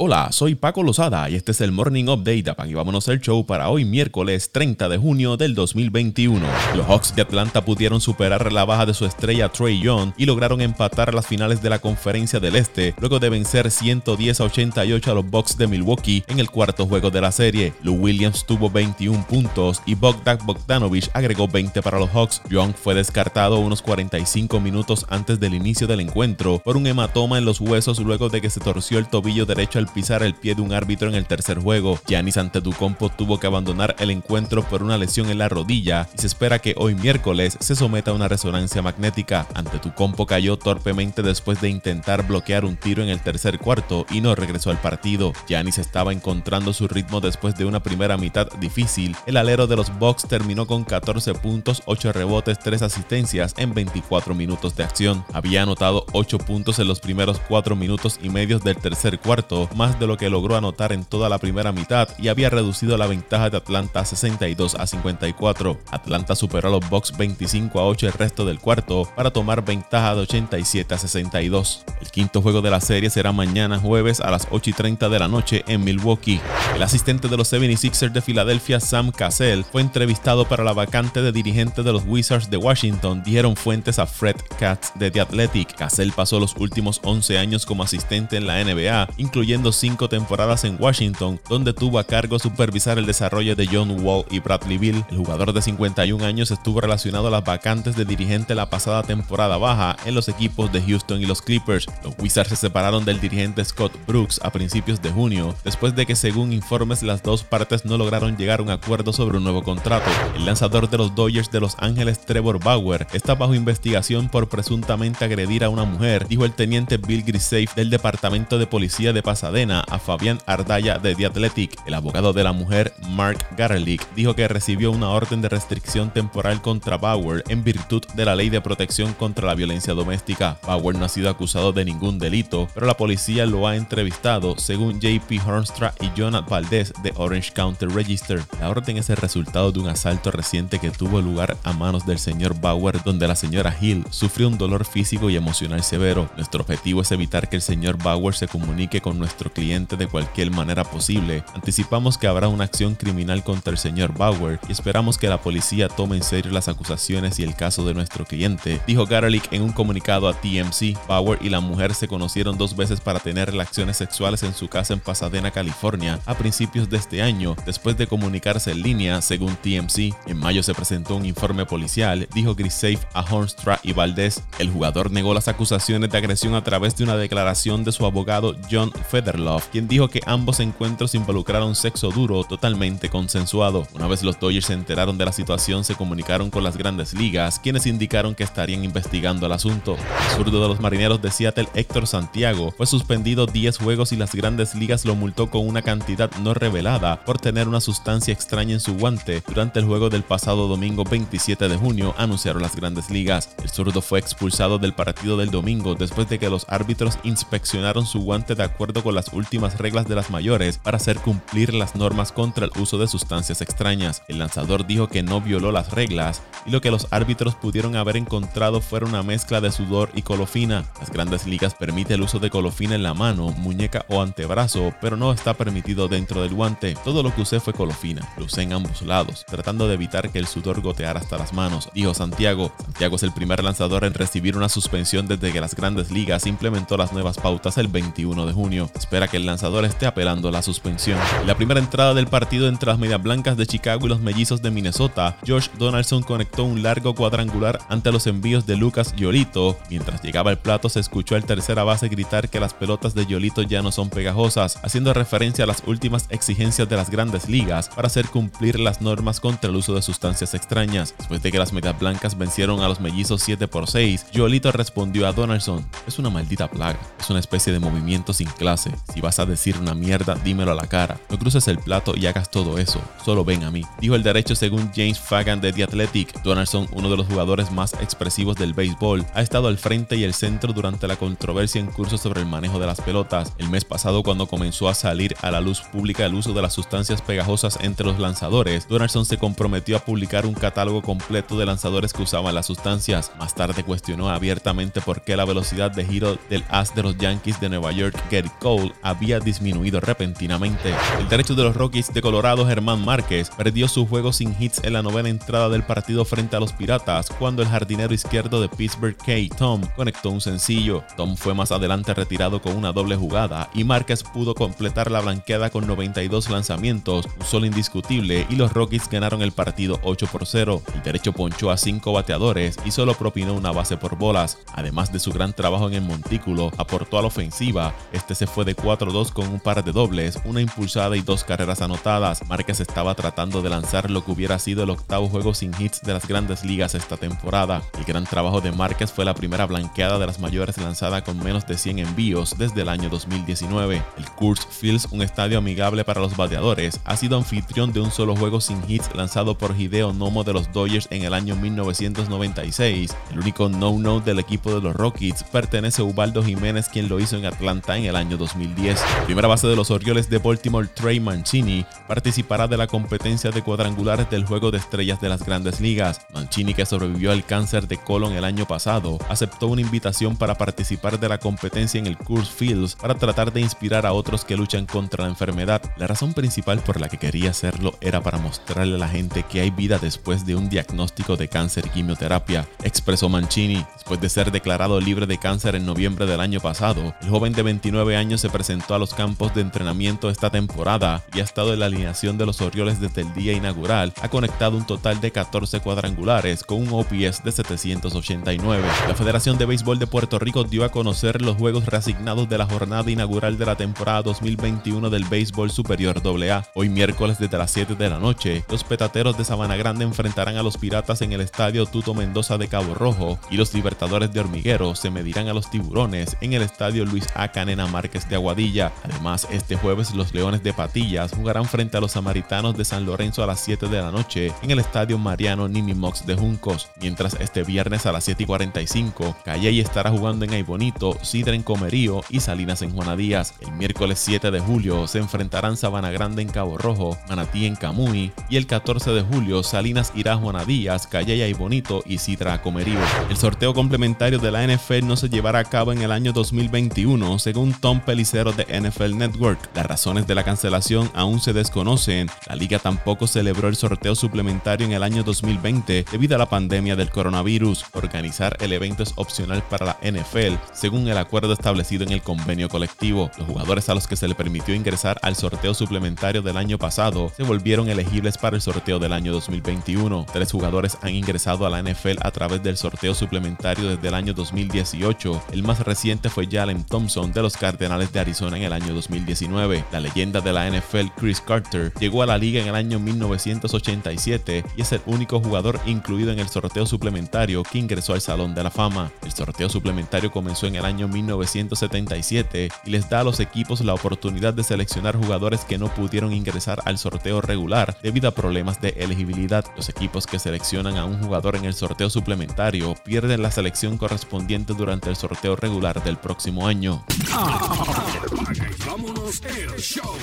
Hola, soy Paco Lozada y este es el Morning Update. Aquí vámonos el show para hoy miércoles 30 de junio del 2021. Los Hawks de Atlanta pudieron superar la baja de su estrella Trey Young y lograron empatar las finales de la Conferencia del Este luego de vencer 110 a 88 a los Bucks de Milwaukee en el cuarto juego de la serie. Lou Williams tuvo 21 puntos y Bogdan Bogdanovich agregó 20 para los Hawks. Young fue descartado unos 45 minutos antes del inicio del encuentro por un hematoma en los huesos luego de que se torció el tobillo derecho al pisar el pie de un árbitro en el tercer juego. Giannis Antetokounmpo tuvo que abandonar el encuentro por una lesión en la rodilla y se espera que hoy miércoles se someta a una resonancia magnética. Antetokounmpo cayó torpemente después de intentar bloquear un tiro en el tercer cuarto y no regresó al partido. Giannis estaba encontrando su ritmo después de una primera mitad difícil. El alero de los Bucks terminó con 14 puntos, 8 rebotes, 3 asistencias en 24 minutos de acción. Había anotado 8 puntos en los primeros 4 minutos y medios del tercer cuarto, más de lo que logró anotar en toda la primera mitad y había reducido la ventaja de Atlanta a 62 a 54. Atlanta superó a los Bucks 25 a 8 el resto del cuarto para tomar ventaja de 87 a 62. El quinto juego de la serie será mañana jueves a las 8 y 30 de la noche en Milwaukee. El asistente de los 76ers de Filadelfia, Sam Cassell, fue entrevistado para la vacante de dirigente de los Wizards de Washington, dijeron fuentes a Fred Katz de The Athletic. Cassell pasó los últimos 11 años como asistente en la NBA, incluyendo cinco temporadas en Washington, donde tuvo a cargo supervisar el desarrollo de John Wall y Bradley Bill. El jugador de 51 años estuvo relacionado a las vacantes de dirigente la pasada temporada baja en los equipos de Houston y los Clippers. Los Wizards se separaron del dirigente Scott Brooks a principios de junio, después de que según informes las dos partes no lograron llegar a un acuerdo sobre un nuevo contrato. El lanzador de los Dodgers de Los Ángeles, Trevor Bauer, está bajo investigación por presuntamente agredir a una mujer, dijo el teniente Bill Grisafe del Departamento de Policía de Pasadena a Fabián Ardaya de The Athletic. El abogado de la mujer, Mark Garlick, dijo que recibió una orden de restricción temporal contra Bauer en virtud de la ley de protección contra la violencia doméstica. Bauer no ha sido acusado de ningún delito, pero la policía lo ha entrevistado, según JP Hornstra y Jonathan Valdez de Orange County Register. La orden es el resultado de un asalto reciente que tuvo lugar a manos del señor Bauer, donde la señora Hill sufrió un dolor físico y emocional severo. Nuestro objetivo es evitar que el señor Bauer se comunique con nuestro cliente de cualquier manera posible. Anticipamos que habrá una acción criminal contra el señor Bauer y esperamos que la policía tome en serio las acusaciones y el caso de nuestro cliente, dijo Garlick en un comunicado a TMC. Bauer y la mujer se conocieron dos veces para tener relaciones sexuales en su casa en Pasadena, California, a principios de este año, después de comunicarse en línea, según TMC. En mayo se presentó un informe policial, dijo Safe a Hornstra y Valdez. El jugador negó las acusaciones de agresión a través de una declaración de su abogado John Federer quien dijo que ambos encuentros involucraron sexo duro totalmente consensuado. Una vez los Dodgers se enteraron de la situación, se comunicaron con las grandes ligas, quienes indicaron que estarían investigando el asunto. El zurdo de los marineros de Seattle, Héctor Santiago, fue suspendido 10 juegos y las grandes ligas lo multó con una cantidad no revelada por tener una sustancia extraña en su guante durante el juego del pasado domingo 27 de junio, anunciaron las grandes ligas. El zurdo fue expulsado del partido del domingo después de que los árbitros inspeccionaron su guante de acuerdo con las últimas reglas de las mayores para hacer cumplir las normas contra el uso de sustancias extrañas. El lanzador dijo que no violó las reglas y lo que los árbitros pudieron haber encontrado fue una mezcla de sudor y colofina. Las grandes ligas permiten el uso de colofina en la mano, muñeca o antebrazo, pero no está permitido dentro del guante. Todo lo que usé fue colofina. Lo usé en ambos lados, tratando de evitar que el sudor goteara hasta las manos, dijo Santiago. Santiago es el primer lanzador en recibir una suspensión desde que las grandes ligas implementó las nuevas pautas el 21 de junio espera que el lanzador esté apelando la suspensión. la primera entrada del partido entre las Medias Blancas de Chicago y los Mellizos de Minnesota, Josh Donaldson conectó un largo cuadrangular ante los envíos de Lucas Yolito. Mientras llegaba el plato, se escuchó al tercera base gritar que las pelotas de Yolito ya no son pegajosas, haciendo referencia a las últimas exigencias de las grandes ligas para hacer cumplir las normas contra el uso de sustancias extrañas. Después de que las Medias Blancas vencieron a los Mellizos 7 por 6, Yolito respondió a Donaldson: Es una maldita plaga, es una especie de movimiento sin clase. Si vas a decir una mierda, dímelo a la cara. No cruces el plato y hagas todo eso. Solo ven a mí. Dijo el derecho según James Fagan de The Athletic. Donaldson, uno de los jugadores más expresivos del béisbol, ha estado al frente y el centro durante la controversia en curso sobre el manejo de las pelotas. El mes pasado, cuando comenzó a salir a la luz pública el uso de las sustancias pegajosas entre los lanzadores, Donaldson se comprometió a publicar un catálogo completo de lanzadores que usaban las sustancias. Más tarde cuestionó abiertamente por qué la velocidad de giro del as de los Yankees de Nueva York, Gary Cole, Había disminuido repentinamente. El derecho de los Rockies de Colorado, Germán Márquez, perdió su juego sin hits en la novena entrada del partido frente a los Piratas cuando el jardinero izquierdo de Pittsburgh, K. Tom, conectó un sencillo. Tom fue más adelante retirado con una doble jugada y Márquez pudo completar la blanqueada con 92 lanzamientos, un solo indiscutible y los Rockies ganaron el partido 8 por 0. El derecho ponchó a 5 bateadores y solo propinó una base por bolas. Además de su gran trabajo en el montículo, aportó a la ofensiva. Este se fue de 4-2 con un par de dobles, una impulsada y dos carreras anotadas. Márquez estaba tratando de lanzar lo que hubiera sido el octavo juego sin hits de las grandes ligas esta temporada. El gran trabajo de Márquez fue la primera blanqueada de las mayores lanzada con menos de 100 envíos desde el año 2019. El Coors Fields, un estadio amigable para los bateadores, ha sido anfitrión de un solo juego sin hits lanzado por Hideo Nomo de los Dodgers en el año 1996. El único no-no del equipo de los Rockies pertenece a Ubaldo Jiménez, quien lo hizo en Atlanta en el año 2010. primera base de los Orioles de Baltimore, Trey Mancini, participará de la competencia de cuadrangulares del juego de estrellas de las grandes ligas. Mancini, que sobrevivió al cáncer de colon el año pasado, aceptó una invitación para participar de la competencia en el Coors Fields para tratar de inspirar a otros que luchan contra la enfermedad. La razón principal por la que quería hacerlo era para mostrarle a la gente que hay vida después de un diagnóstico de cáncer quimioterapia, expresó Mancini. Después de ser declarado libre de cáncer en noviembre del año pasado, el joven de 29 años se presentó a los campos de entrenamiento esta temporada y ha estado en la alineación de los Orioles desde el día inaugural. Ha conectado un total de 14 cuadrangulares con un OPS de 789. La Federación de Béisbol de Puerto Rico dio a conocer los juegos reasignados de la jornada inaugural de la temporada 2021 del Béisbol Superior AA. Hoy miércoles desde las 7 de la noche, los petateros de Sabana Grande enfrentarán a los Piratas en el Estadio Tuto Mendoza de Cabo Rojo y los Libertadores de Hormiguero se medirán a los Tiburones en el Estadio Luis A. Canena Márquez de Aguadilla. Además, este jueves los Leones de Patillas jugarán frente a los Samaritanos de San Lorenzo a las 7 de la noche en el Estadio Mariano Nimi Mox de Juncos, mientras este viernes a las 7 y 45 Calle estará jugando en Aybonito, Sidra en Comerío y Salinas en Juana Díaz. El miércoles 7 de julio se enfrentarán Sabana Grande en Cabo Rojo, Manatí en Camuy y el 14 de julio Salinas irá a Juana Díaz, Calle y Bonito y Sidra a Comerío. El sorteo complementario de la NFL no se llevará a cabo en el año 2021, según Tom De NFL Network. Las razones de la cancelación aún se desconocen. La liga tampoco celebró el sorteo suplementario en el año 2020 debido a la pandemia del coronavirus. Organizar el evento es opcional para la NFL, según el acuerdo establecido en el convenio colectivo. Los jugadores a los que se le permitió ingresar al sorteo suplementario del año pasado se volvieron elegibles para el sorteo del año 2021. Tres jugadores han ingresado a la NFL a través del sorteo suplementario desde el año 2018. El más reciente fue Jalen Thompson de los Cardenales de Arizona en el año 2019. La leyenda de la NFL Chris Carter llegó a la liga en el año 1987 y es el único jugador incluido en el sorteo suplementario que ingresó al Salón de la Fama. El sorteo suplementario comenzó en el año 1977 y les da a los equipos la oportunidad de seleccionar jugadores que no pudieron ingresar al sorteo regular debido a problemas de elegibilidad. Los equipos que seleccionan a un jugador en el sorteo suplementario pierden la selección correspondiente durante el sorteo regular del próximo año. Vámonos el show.